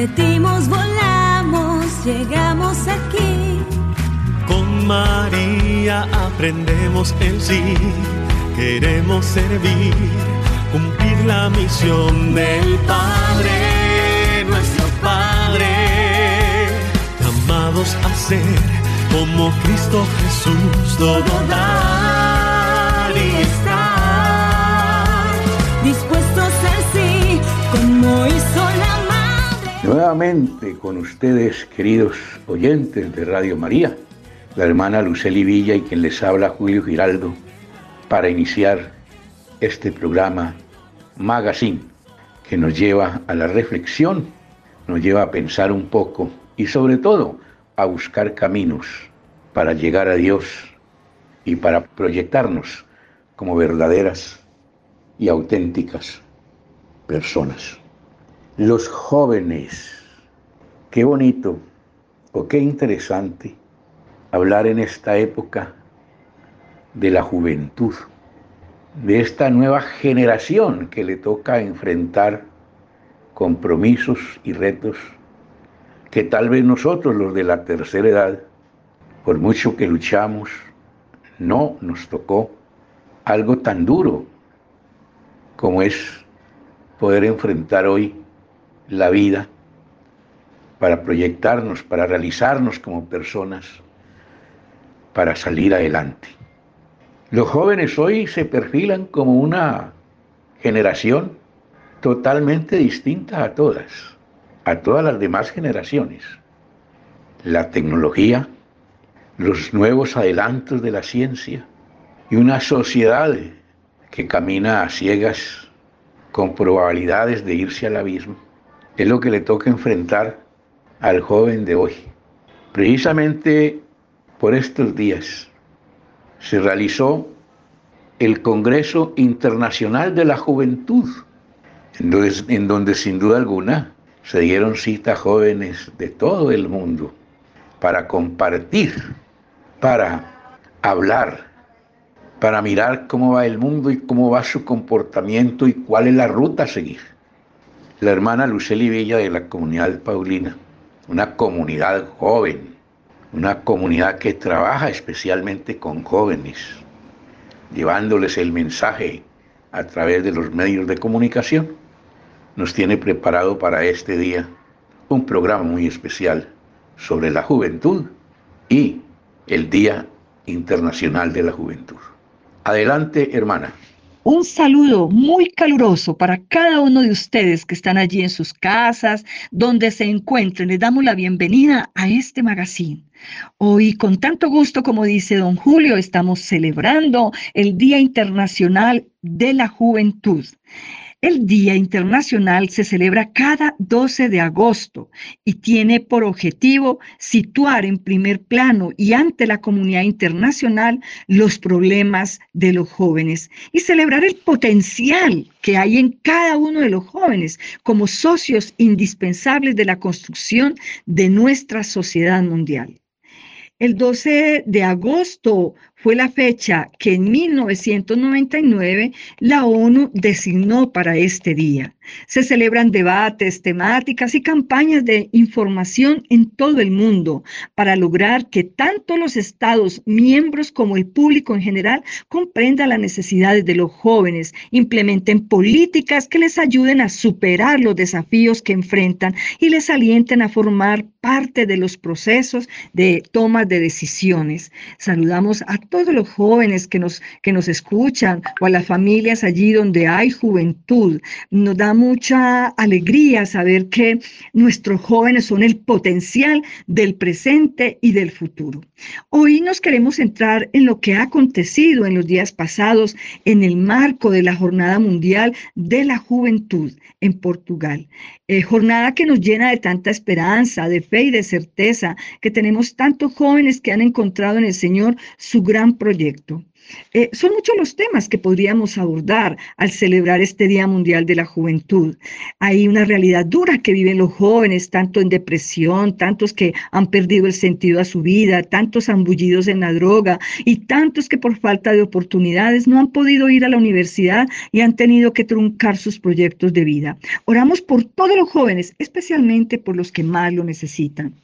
Partimos, volamos, llegamos aquí. Con María aprendemos el sí. Queremos servir, cumplir la misión del Padre, nuestro Padre. Llamados a ser como Cristo Jesús, todo y estar. Nuevamente con ustedes, queridos oyentes de Radio María, la hermana Luceli Villa y quien les habla Julio Giraldo, para iniciar este programa Magazine, que nos lleva a la reflexión, nos lleva a pensar un poco y sobre todo a buscar caminos para llegar a Dios y para proyectarnos como verdaderas y auténticas personas. Los jóvenes, qué bonito o qué interesante hablar en esta época de la juventud, de esta nueva generación que le toca enfrentar compromisos y retos que tal vez nosotros, los de la tercera edad, por mucho que luchamos, no nos tocó algo tan duro como es poder enfrentar hoy la vida para proyectarnos, para realizarnos como personas, para salir adelante. Los jóvenes hoy se perfilan como una generación totalmente distinta a todas, a todas las demás generaciones. La tecnología, los nuevos adelantos de la ciencia y una sociedad que camina a ciegas con probabilidades de irse al abismo, es lo que le toca enfrentar al joven de hoy. Precisamente por estos días se realizó el Congreso Internacional de la Juventud, en donde, sin duda alguna se dieron cita jóvenes de todo el mundo para compartir, para hablar, para mirar cómo va el mundo y cómo va su comportamiento y cuál es la ruta a seguir. La hermana Luceli Villa de la comunidad Paulina, una comunidad joven, una comunidad que trabaja especialmente con jóvenes, llevándoles el mensaje a través de los medios de comunicación, nos tiene preparado para este día un programa muy especial sobre la juventud y el Día Internacional de la Juventud. Adelante, hermana. Un saludo muy caluroso para cada uno de ustedes que están allí en sus casas, donde se encuentren. Les damos la bienvenida a este magazine. Hoy, con tanto gusto, como dice don Julio, estamos celebrando el Día Internacional de la Juventud. El Día Internacional se celebra cada 12 de agosto y tiene por objetivo situar en primer plano y ante la comunidad internacional los problemas de los jóvenes y celebrar el potencial que hay en cada uno de los jóvenes como socios indispensables de la construcción de nuestra sociedad mundial. El 12 de agosto fue la fecha que en 1999 la ONU designó para este día. Se celebran debates, temáticas y campañas de información en todo el mundo para lograr que tanto los estados miembros como el público en general comprendan las necesidades de los jóvenes, implementen políticas que les ayuden a superar los desafíos que enfrentan y les alienten a formar parte de los procesos de toma de decisiones. Saludamos a todos los jóvenes que nos, que nos escuchan o a las familias allí donde hay juventud. Nos da mucha alegría saber que nuestros jóvenes son el potencial del presente y del futuro. Hoy nos queremos centrar en lo que ha acontecido en los días pasados en el marco de la Jornada Mundial de la Juventud en Portugal. Eh, jornada que nos llena de tanta esperanza, de fe y de certeza, que tenemos tantos jóvenes que han encontrado en el Señor su gran proyecto. Eh, son muchos los temas que podríamos abordar al celebrar este Día Mundial de la Juventud. Hay una realidad dura que viven los jóvenes, tanto en depresión, tantos que han perdido el sentido a su vida, tantos ambullidos en la droga y tantos que por falta de oportunidades no han podido ir a la universidad y han tenido que truncar sus proyectos de vida. Oramos por todos los jóvenes, especialmente por los que más lo necesitan.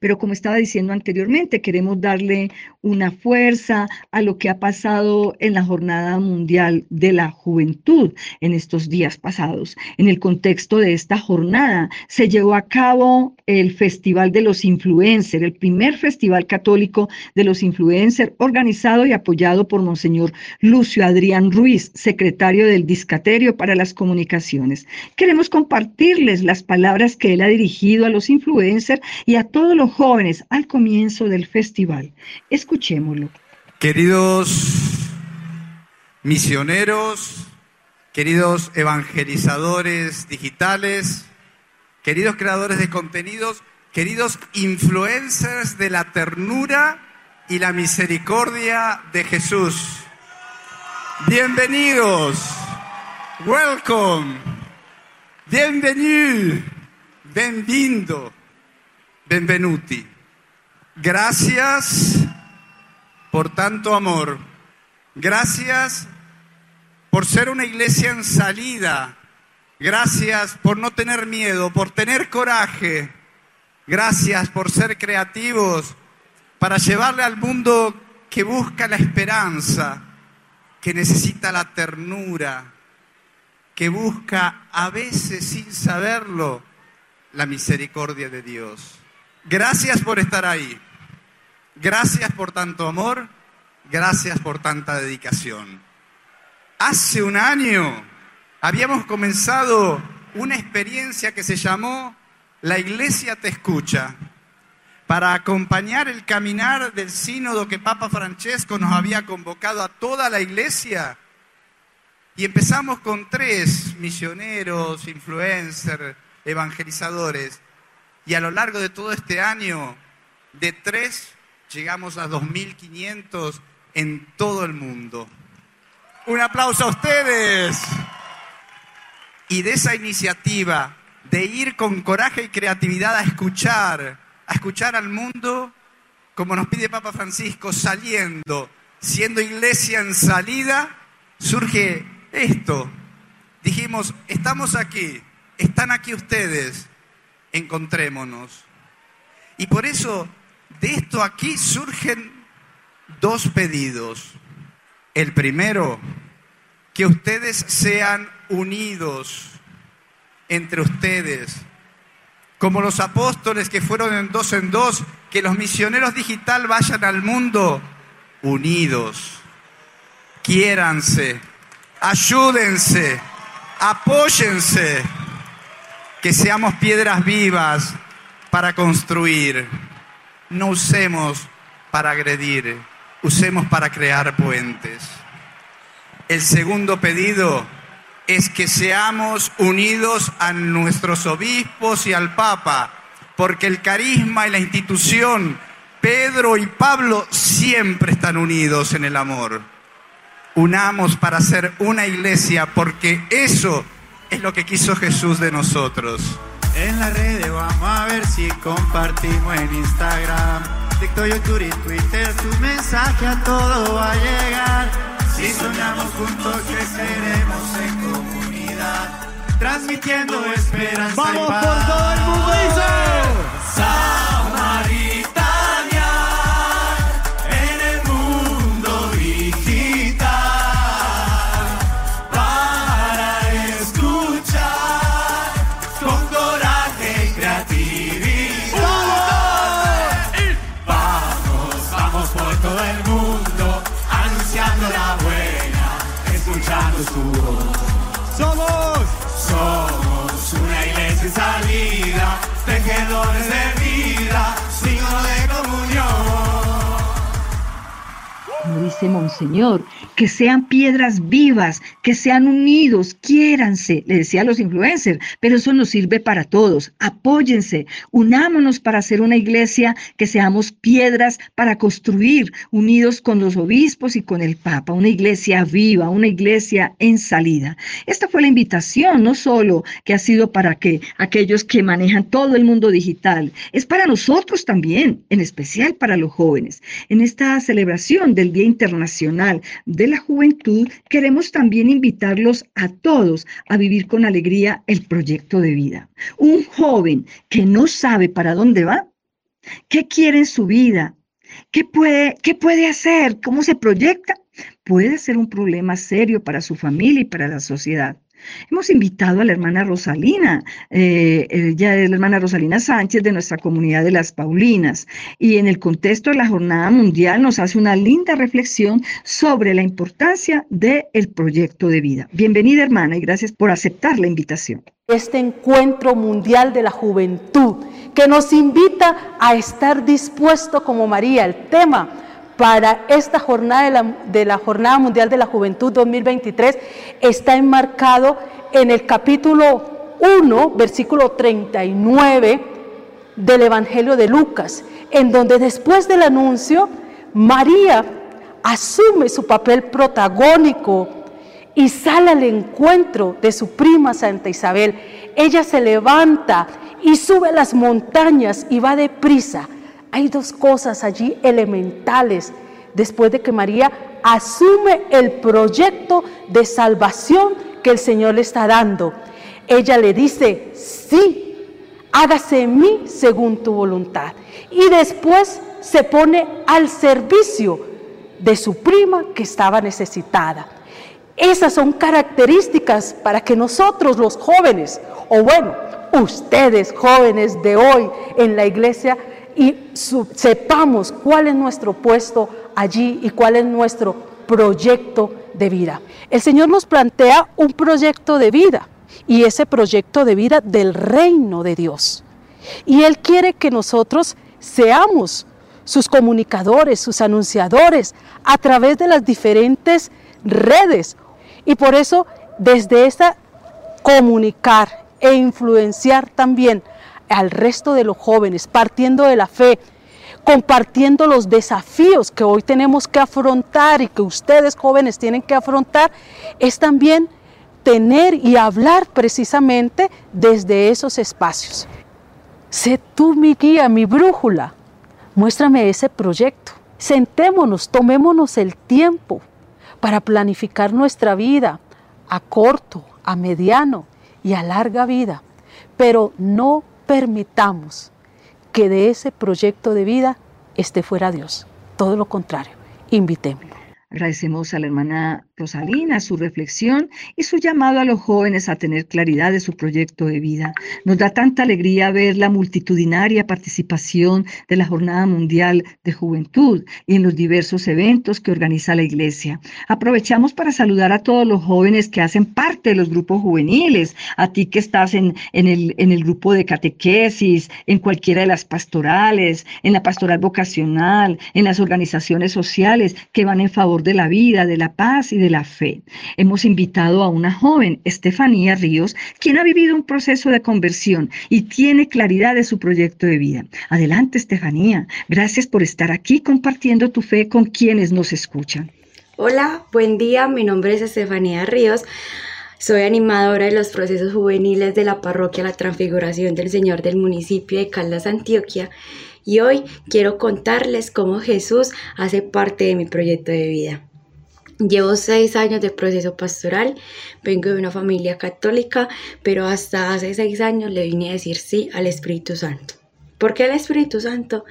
Pero como estaba diciendo anteriormente, queremos darle una fuerza a lo que ha pasado en la Jornada Mundial de la Juventud en estos días pasados. En el contexto de esta jornada se llevó a cabo el Festival de los Influencers, el primer festival católico de los influencers organizado y apoyado por Monseñor Lucio Adrián Ruiz, secretario del Discaterio para las Comunicaciones. Queremos compartirles las palabras que él ha dirigido a los influencers y a todos los jóvenes al comienzo del festival. Escuchémoslo. Queridos misioneros, queridos evangelizadores digitales, queridos creadores de contenidos, queridos influencers de la ternura y la misericordia de Jesús. Bienvenidos, welcome, bienvenido, benvindo. Benvenuti. Gracias por tanto amor. Gracias por ser una iglesia en salida. Gracias por no tener miedo, por tener coraje. Gracias por ser creativos para llevarle al mundo que busca la esperanza, que necesita la ternura, que busca a veces sin saberlo la misericordia de Dios. Gracias por estar ahí. Gracias por tanto amor. Gracias por tanta dedicación. Hace un año habíamos comenzado una experiencia que se llamó La Iglesia te escucha, para acompañar el caminar del sínodo que Papa Francesco nos había convocado a toda la iglesia. Y empezamos con tres misioneros, influencers, evangelizadores, y a lo largo de todo este año, de tres, llegamos a 2.500 en todo el mundo. Un aplauso a ustedes. Y de esa iniciativa de ir con coraje y creatividad a escuchar, a escuchar al mundo, como nos pide Papa Francisco, saliendo, siendo iglesia en salida, surge esto. Dijimos, estamos aquí, están aquí ustedes, encontrémonos. Y por eso de esto aquí surgen dos pedidos. El primero, que ustedes sean unidos entre ustedes, como los apóstoles que fueron en dos en dos, que los misioneros digital vayan al mundo unidos, quiéranse, ayúdense, apóyense que seamos piedras vivas para construir. No usemos para agredir, usemos para crear puentes. El segundo pedido es que seamos unidos a nuestros obispos y al Papa, porque el carisma y la institución, Pedro y Pablo, siempre están unidos en el amor. Unamos para ser una iglesia, porque eso es lo que quiso Jesús de nosotros. En las redes vamos a ver si compartimos en Instagram, TikTok, YouTube y Twitter. Tu mensaje a todo va a llegar. Si soñamos juntos creceremos en comunidad, transmitiendo esperanza. Vamos y paz. por todo el mundo, dice. Dice Monseñor, que sean piedras vivas, que sean unidos, quiéranse, le decía a los influencers, pero eso nos sirve para todos. Apóyense, unámonos para hacer una iglesia que seamos piedras para construir, unidos con los obispos y con el Papa, una iglesia viva, una iglesia en salida. Esta fue la invitación, no solo que ha sido para que aquellos que manejan todo el mundo digital, es para nosotros también, en especial para los jóvenes. En esta celebración del Día Internacional de la Juventud, queremos también invitarlos a todos a vivir con alegría el proyecto de vida. Un joven que no sabe para dónde va, qué quiere en su vida, qué puede, qué puede hacer, cómo se proyecta, puede ser un problema serio para su familia y para la sociedad. Hemos invitado a la hermana Rosalina, eh, ella es la hermana Rosalina Sánchez de nuestra comunidad de las Paulinas, y en el contexto de la Jornada Mundial nos hace una linda reflexión sobre la importancia del proyecto de vida. Bienvenida hermana y gracias por aceptar la invitación. Este encuentro mundial de la juventud que nos invita a estar dispuesto como María, el tema para esta jornada de la, Jornada Mundial de la Juventud 2023 está enmarcado en el capítulo 1, versículo 39 del Evangelio de Lucas, en donde después del anuncio, María asume su papel protagónico y sale al encuentro de su prima Santa Isabel. Ella se levanta y sube las montañas y va deprisa hay dos cosas allí elementales después de que María asume el proyecto de salvación que el Señor le está dando. Ella le dice, sí, hágase en mí según tu voluntad. Y después se pone al servicio de su prima que estaba necesitada. Esas son características para que nosotros los jóvenes, o bueno, ustedes jóvenes de hoy en la iglesia, y sepamos cuál es nuestro puesto allí y cuál es nuestro proyecto de vida. El Señor nos plantea un proyecto de vida y ese proyecto de vida del reino de Dios. Y Él quiere que nosotros seamos sus comunicadores, sus anunciadores a través de las diferentes redes. Y por eso desde esa comunicar e influenciar también al resto de los jóvenes, partiendo de la fe, compartiendo los desafíos que hoy tenemos que afrontar y que ustedes jóvenes tienen que afrontar, es también tener y hablar precisamente desde esos espacios. Sé tú mi guía, mi brújula. Muéstrame ese proyecto. Sentémonos, tomémonos el tiempo para planificar nuestra vida a corto, a mediano y a larga vida, pero no permitamos que de ese proyecto de vida esté fuera Dios. Todo lo contrario, invitémoslo. Agradecemos a la hermana Rosalina su reflexión y su llamado a los jóvenes a tener claridad de su proyecto de vida. Nos da tanta alegría ver la multitudinaria participación de la Jornada Mundial de Juventud y en los diversos eventos que organiza la Iglesia. Aprovechamos para saludar a todos los jóvenes que hacen parte de los grupos juveniles, a ti que estás en, en, el, en el grupo de catequesis, en cualquiera de las pastorales, en la pastoral vocacional, en las organizaciones sociales que van en favor de la vida, de la paz y de la fe. Hemos invitado a una joven, Estefanía Ríos, quien ha vivido un proceso de conversión y tiene claridad de su proyecto de vida. Adelante, Estefanía. Gracias por estar aquí compartiendo tu fe con quienes nos escuchan. Hola, buen día. Mi nombre es Estefanía Ríos. Soy animadora de los procesos juveniles de la parroquia La Transfiguración del Señor del municipio de Caldas, Antioquia y hoy quiero contarles cómo Jesús hace parte de mi proyecto de vida. Llevo seis años de proceso pastoral, vengo de una familia católica, pero hasta hace seis años le vine a decir sí al Espíritu Santo. ¿Por qué al Espíritu Santo?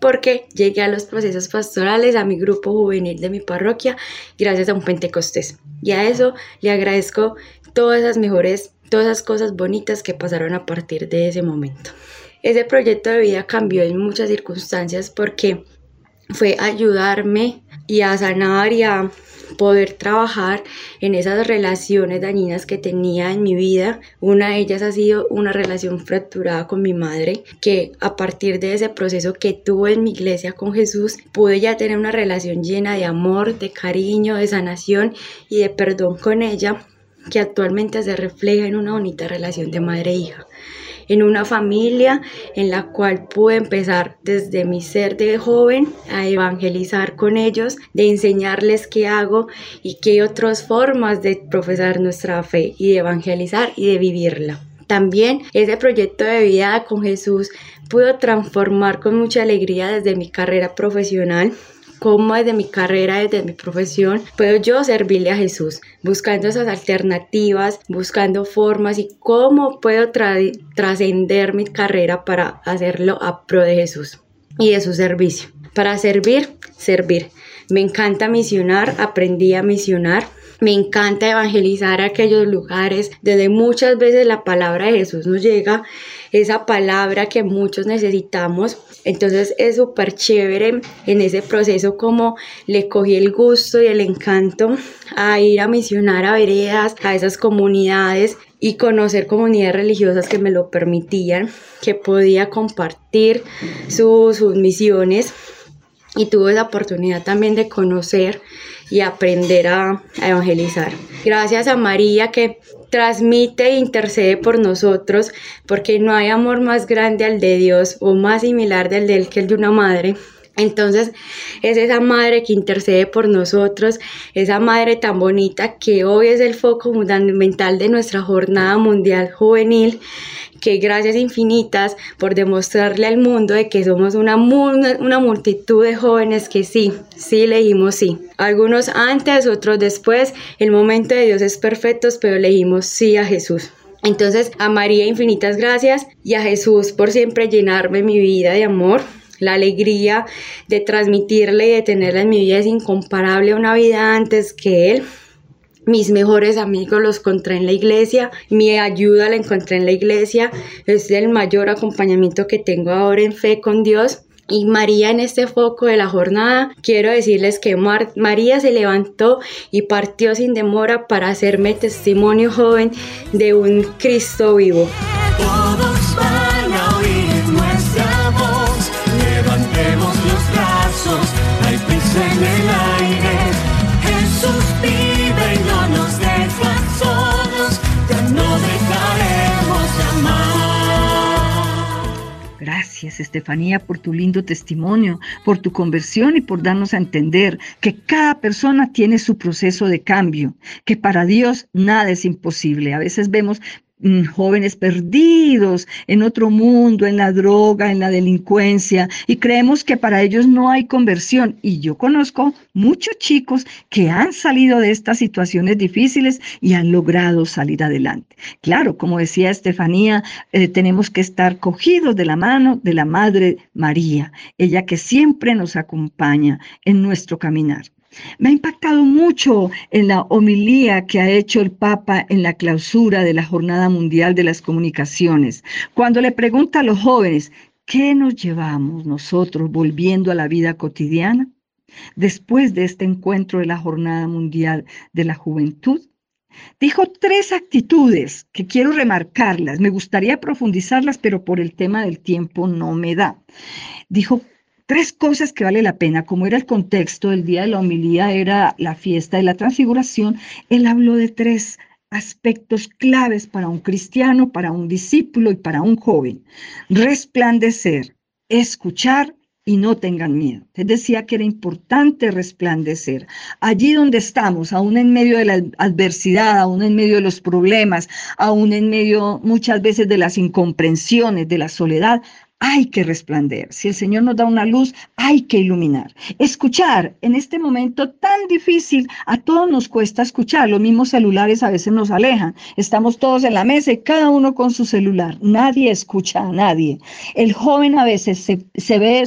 Porque llegué a los procesos pastorales, a mi grupo juvenil de mi parroquia, gracias a un Pentecostés. Y a eso le agradezco todas esas mejores, todas esas cosas bonitas que pasaron a partir de ese momento. Ese proyecto de vida cambió en muchas circunstancias porque fue ayudarme y a sanar y a poder trabajar en esas relaciones dañinas que tenía en mi vida. Una de ellas ha sido una relación fracturada con mi madre, que a partir de ese proceso que tuve en mi iglesia con Jesús, pude ya tener una relación llena de amor, de cariño, de sanación y de perdón con ella, que actualmente se refleja en una bonita relación de madre-hija e en una familia en la cual pude empezar desde mi ser de joven a evangelizar con ellos, de enseñarles qué hago y qué otras formas de profesar nuestra fe y de evangelizar y de vivirla. También ese proyecto de vida con Jesús pudo transformar con mucha alegría desde mi carrera profesional cómo desde mi carrera, desde mi profesión, puedo yo servirle a Jesús, buscando esas alternativas, buscando formas y cómo puedo trascender mi carrera para hacerlo a pro de Jesús y de su servicio. Para servir, servir. Me encanta misionar, aprendí a misionar. Me encanta evangelizar aquellos lugares donde muchas veces la palabra de Jesús nos llega esa palabra que muchos necesitamos. Entonces es súper chévere en ese proceso como le cogí el gusto y el encanto a ir a misionar a veredas, a esas comunidades y conocer comunidades religiosas que me lo permitían, que podía compartir sus misiones y tuve la oportunidad también de conocer y aprender a, evangelizar. Gracias a María que transmite e intercede por nosotros, porque no hay amor más grande al de Dios o más similar del de él que el de una madre. Entonces es esa madre que intercede por nosotros, esa madre tan bonita que hoy es el foco fundamental de nuestra jornada mundial juvenil que gracias infinitas por demostrarle al mundo de que somos una, una multitud de jóvenes que sí, sí leímos sí. Algunos antes, otros después. El momento de Dios es perfecto, pero leímos sí a Jesús. Entonces, a María infinitas gracias y a Jesús por siempre llenarme mi vida de amor. La alegría de transmitirle y de tenerla en mi vida es incomparable a una vida antes que Él. Mis mejores amigos los encontré en la iglesia, mi ayuda la encontré en la iglesia, es el mayor acompañamiento que tengo ahora en fe con Dios. Y María en este foco de la jornada, quiero decirles que María se levantó y partió sin demora para hacerme testimonio joven de un Cristo vivo. Gracias, Estefanía, por tu lindo testimonio, por tu conversión y por darnos a entender que cada persona tiene su proceso de cambio, que para Dios nada es imposible. A veces vemos jóvenes perdidos en otro mundo, en la droga, en la delincuencia, y creemos que para ellos no hay conversión. Y yo conozco muchos chicos que han salido de estas situaciones difíciles y han logrado salir adelante. Claro, como decía Estefanía, eh, tenemos que estar cogidos de la mano de la Madre María, ella que siempre nos acompaña en nuestro caminar. Me ha impactado mucho en la homilía que ha hecho el Papa en la clausura de la Jornada Mundial de las Comunicaciones, cuando le pregunta a los jóvenes, ¿qué nos llevamos nosotros volviendo a la vida cotidiana? Después de este encuentro de la Jornada Mundial de la Juventud, dijo tres actitudes que quiero remarcarlas. Me gustaría profundizarlas, pero por el tema del tiempo no me da. Dijo tres cosas que vale la pena, como era el contexto del día de la homilía, era la fiesta de la transfiguración, él habló de tres aspectos claves para un cristiano, para un discípulo y para un joven. Resplandecer, escuchar y no tengan miedo. Él decía que era importante resplandecer. Allí donde estamos, aún en medio de la adversidad, aún en medio de los problemas, aún en medio muchas veces de las incomprensiones, de la soledad, hay que resplandecer. Si el Señor nos da una luz, hay que iluminar. Escuchar en este momento tan difícil, a todos nos cuesta escuchar. Los mismos celulares a veces nos alejan. Estamos todos en la mesa y cada uno con su celular. Nadie escucha a nadie. El joven a veces se, se ve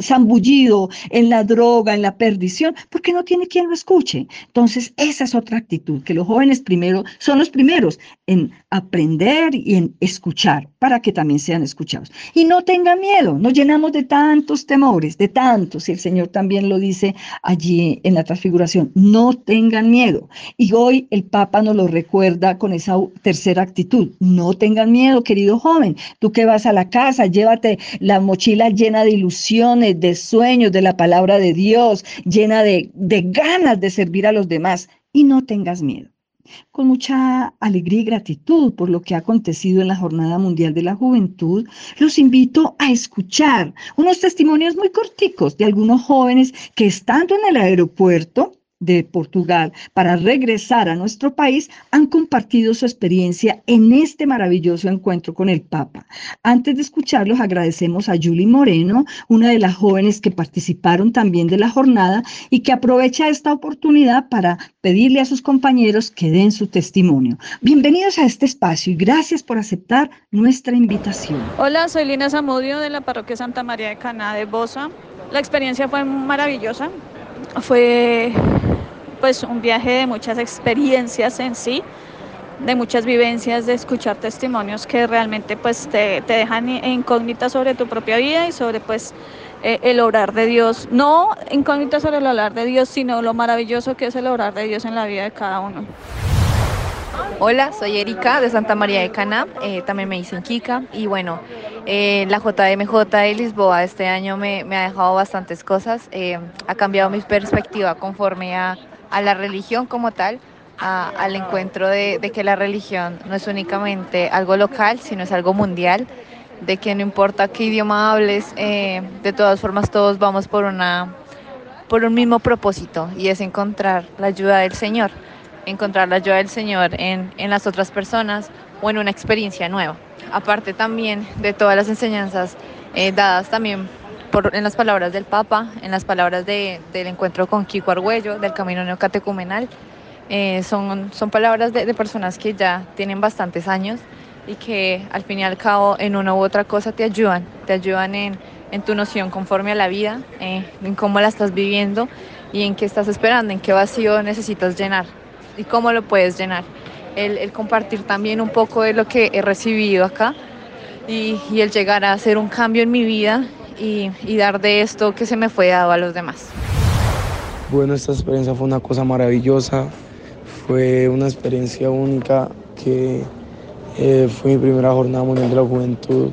zambullido en la droga, en la perdición, porque no tiene quien lo escuche. Entonces, esa es otra actitud, que los jóvenes primero son los primeros en aprender y en escuchar para que también sean escuchados. Y no tengan miedo, nos llenamos de tantos temores, de tantos, y el Señor también lo dice allí en la transfiguración, no tengan miedo. Y hoy el Papa nos lo recuerda con esa tercera actitud, no tengan miedo, querido joven, tú que vas a la casa, llévate la mochila llena de ilusiones, de sueños, de la palabra de Dios, llena de, de ganas de servir a los demás, y no tengas miedo con mucha alegría y gratitud por lo que ha acontecido en la Jornada Mundial de la Juventud, los invito a escuchar unos testimonios muy corticos de algunos jóvenes que estando en el aeropuerto de Portugal para regresar a nuestro país han compartido su experiencia en este maravilloso encuentro con el Papa. Antes de escucharlos, agradecemos a Julie Moreno, una de las jóvenes que participaron también de la jornada y que aprovecha esta oportunidad para pedirle a sus compañeros que den su testimonio. Bienvenidos a este espacio y gracias por aceptar nuestra invitación. Hola, soy Lina Zamudio de la Parroquia Santa María de Caná de Bosa. La experiencia fue maravillosa. Fue pues un viaje de muchas experiencias en sí, de muchas vivencias, de escuchar testimonios que realmente pues te, te dejan incógnitas sobre tu propia vida y sobre pues eh, el obrar de Dios, no incógnitas sobre el obrar de Dios, sino lo maravilloso que es el obrar de Dios en la vida de cada uno. Hola, soy Erika de Santa María de Cana, eh, también me dicen Kika. Y bueno, eh, la JMJ de Lisboa este año me, ha dejado bastantes cosas, ha cambiado mi perspectiva conforme a a la religión como tal, al encuentro de, que la religión no es únicamente algo local, sino es algo mundial, de que no importa qué idioma hables, eh, de todas formas todos vamos por, una, por un mismo propósito y es encontrar la ayuda del Señor, encontrar la ayuda del Señor en, las otras personas o en una experiencia nueva. Aparte también de todas las enseñanzas eh, dadas también en las palabras del Papa, en las palabras del encuentro con Kiko Argüello, del Camino Neocatecumenal. Eh, son, son palabras de, personas que ya tienen bastantes años y que al fin y al cabo en una u otra cosa te ayudan, te ayudan en, tu noción conforme a la vida, eh, en cómo la estás viviendo y en qué estás esperando, en qué vacío necesitas llenar y cómo lo puedes llenar. El, compartir también un poco de lo que he recibido acá y, el llegar a hacer un cambio en mi vida y, dar de esto que se me fue dado a los demás. Bueno, esta experiencia fue una cosa maravillosa, fue una experiencia única que eh, fue mi primera jornada mundial de la juventud,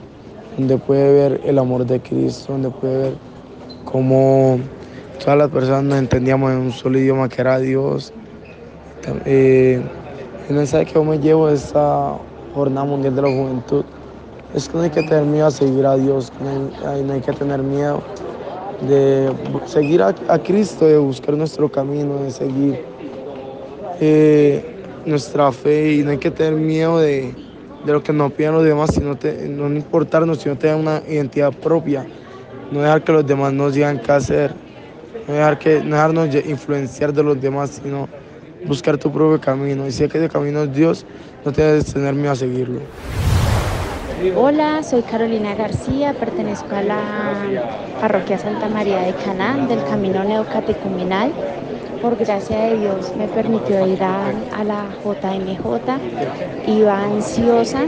donde pude ver el amor de Cristo, donde pude ver cómo todas las personas nos entendíamos en un solo idioma que era Dios. Eh, el mensaje que yo me llevo de esta jornada mundial de la juventud es que no hay que tener miedo a seguir a Dios, no hay, no hay que tener miedo de seguir a, Cristo, de buscar nuestro camino, de seguir eh, nuestra fe y no hay que tener miedo de, lo que nos pidan los demás, sino no importarnos, sino tener una identidad propia, no dejar que los demás nos digan qué hacer, no, dejar que, no dejarnos influenciar de los demás, sino buscar tu propio camino. Y si es que ese camino es Dios, no tienes que tener miedo a seguirlo. Hola, soy Carolina García, pertenezco a la parroquia Santa María de Caná del Camino Neocatecumenal. Por gracia de Dios me permitió ir a, la JMJ, iba ansiosa,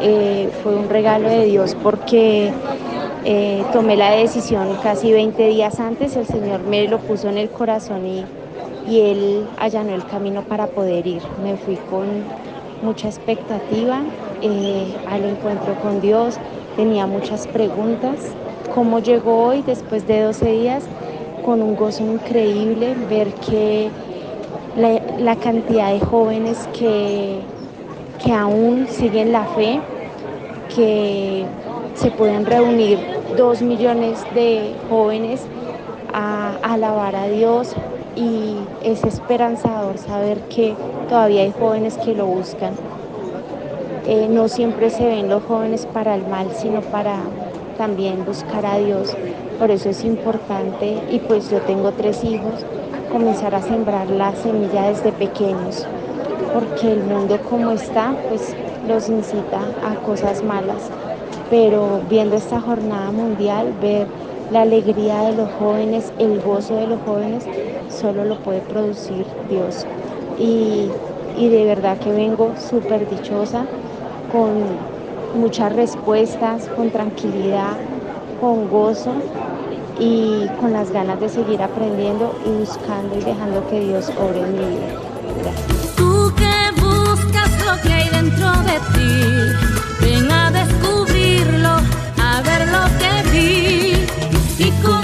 eh, fue un regalo de Dios porque eh, tomé la decisión casi 20 días antes, el Señor me lo puso en el corazón y, y Él allanó el camino para poder ir. Me fui con mucha expectativa, eh, al encuentro con Dios, tenía muchas preguntas. ¿Cómo llegó hoy después de 12 días? Con un gozo increíble, ver que la, cantidad de jóvenes que, que aún siguen la fe, que se pueden reunir dos millones de jóvenes a alabar a Dios y es esperanzador saber que todavía hay jóvenes que lo buscan. Eh, no siempre se ven los jóvenes para el mal, sino para también buscar a Dios. Por eso es importante, y pues yo tengo tres hijos, comenzar a sembrar la semilla desde pequeños, porque el mundo como está, pues los incita a cosas malas. Pero viendo esta jornada mundial, ver la alegría de los jóvenes, el gozo de los jóvenes, solo lo puede producir Dios. Y, y de verdad que vengo súper dichosa con, muchas respuestas, con tranquilidad, con gozo y con las ganas de seguir aprendiendo y buscando y dejando que Dios obre en mi vida. Gracias. Tú que buscas lo que hay dentro de ti,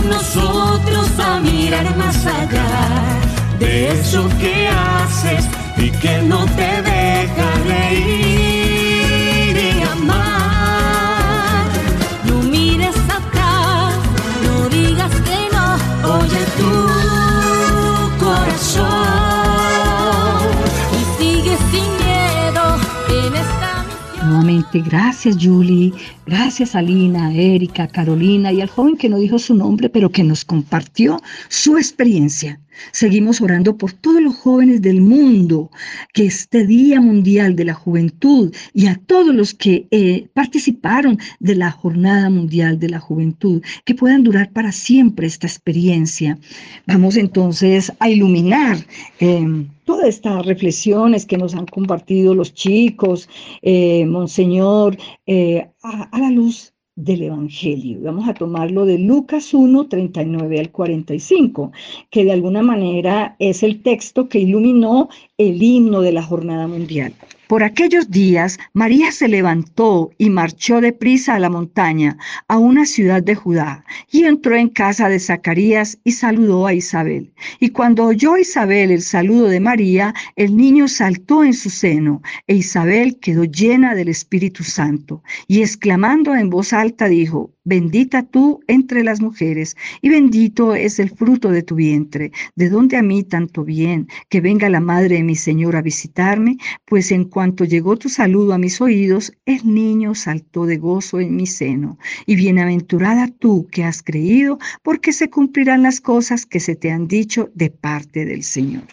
nosotros a mirar más allá de eso que haces y que no te deja reír gracias Julie, gracias Alina, Erika, Carolina y al joven que no dijo su nombre, pero que nos compartió su experiencia. Seguimos orando por todos los jóvenes del mundo, que este Día Mundial de la Juventud y a todos los que eh, participaron de la Jornada Mundial de la Juventud, que puedan durar para siempre esta experiencia. Vamos entonces a iluminar. Eh, todas estas reflexiones que nos han compartido los chicos, eh, Monseñor, eh, a la luz del Evangelio. Vamos a tomarlo de Lucas 1, 39 al 45, que de alguna manera es el texto que iluminó el himno de la Jornada Mundial. Por aquellos días, María se levantó y marchó deprisa a la montaña, a una ciudad de Judá, y entró en casa de Zacarías y saludó a Isabel. Y cuando oyó Isabel el saludo de María, el niño saltó en su seno, e Isabel quedó llena del Espíritu Santo, y exclamando en voz alta dijo, Bendita tú entre las mujeres, y bendito es el fruto de tu vientre. ¿De dónde a mí tanto bien? Que venga la madre de mi Señor a visitarme, pues en cuanto llegó tu saludo a mis oídos, el niño saltó de gozo en mi seno. Y bienaventurada tú que has creído, porque se cumplirán las cosas que se te han dicho de parte del Señor.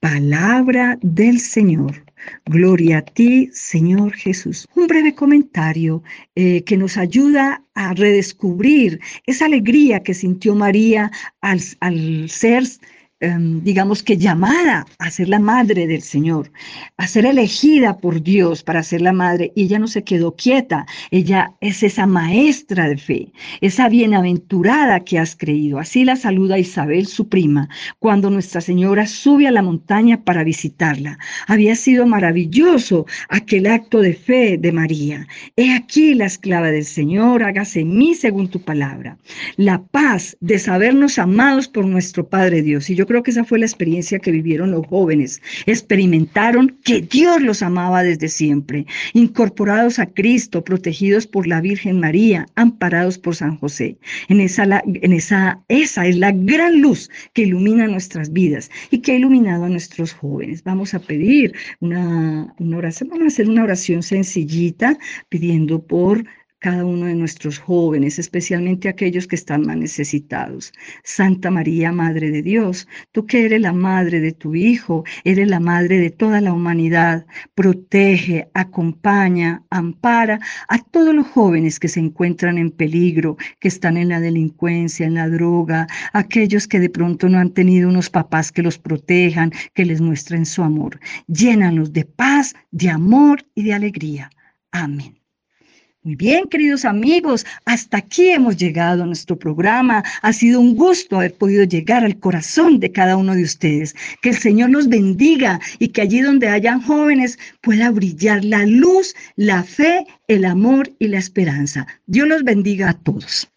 Palabra del Señor. Gloria a ti, Señor Jesús. Un breve comentario eh, que nos ayuda a redescubrir esa alegría que sintió María al, al ser Em, digamos que llamada a ser la madre del Señor, a ser elegida por Dios para ser la madre, y ella no se quedó quieta, ella es esa maestra de fe, esa bienaventurada que has creído. Así la saluda Isabel, su prima, cuando Nuestra Señora sube a la montaña para visitarla. Había sido maravilloso aquel acto de fe de María. He aquí la esclava del Señor, hágase en mí según tu palabra. La paz de sabernos amados por nuestro Padre Dios. Y yo creo que esa fue la experiencia que vivieron los jóvenes. Experimentaron que Dios los amaba desde siempre, incorporados a Cristo, protegidos por la Virgen María, amparados por San José. En esa, esa es la gran luz que ilumina nuestras vidas y que ha iluminado a nuestros jóvenes. Vamos a pedir una, una oración, vamos a hacer una oración sencillita pidiendo por cada uno de nuestros jóvenes, especialmente aquellos que están más necesitados. Santa María, Madre de Dios, tú que eres la madre de tu Hijo, eres la madre de toda la humanidad, protege, acompaña, ampara a todos los jóvenes que se encuentran en peligro, que están en la delincuencia, en la droga, aquellos que de pronto no han tenido unos papás que los protejan, que les muestren su amor. Llénanos de paz, de amor y de alegría. Amén. Muy bien, queridos amigos, hasta aquí hemos llegado a nuestro programa. Ha sido un gusto haber podido llegar al corazón de cada uno de ustedes. Que el Señor los bendiga y que allí donde hayan jóvenes pueda brillar la luz, la fe, el amor y la esperanza. Dios los bendiga a todos.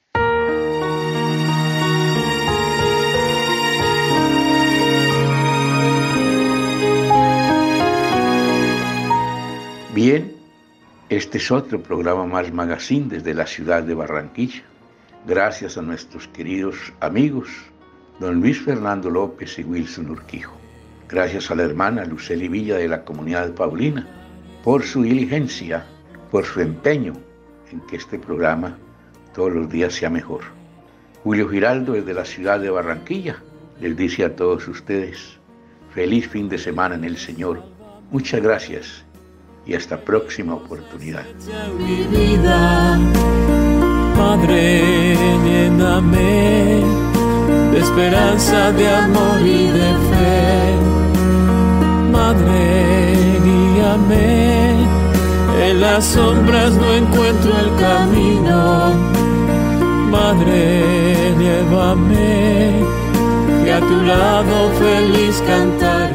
Bien, este es otro programa más magazine desde la ciudad de Barranquilla. Gracias a nuestros queridos amigos, don Luis Fernando López y Wilson Urquijo. Gracias a la hermana Luceli Villa de la comunidad Paulina por su diligencia, por su empeño en que este programa todos los días sea mejor. Julio Giraldo desde la ciudad de Barranquilla les dice a todos ustedes, feliz fin de semana en el Señor. Muchas gracias y hasta próxima oportunidad. Mi Madre, lléname de esperanza, de amor y de fe. Madre, guíame en las sombras no encuentro el camino. Madre, llévame, que a tu lado feliz cantaré.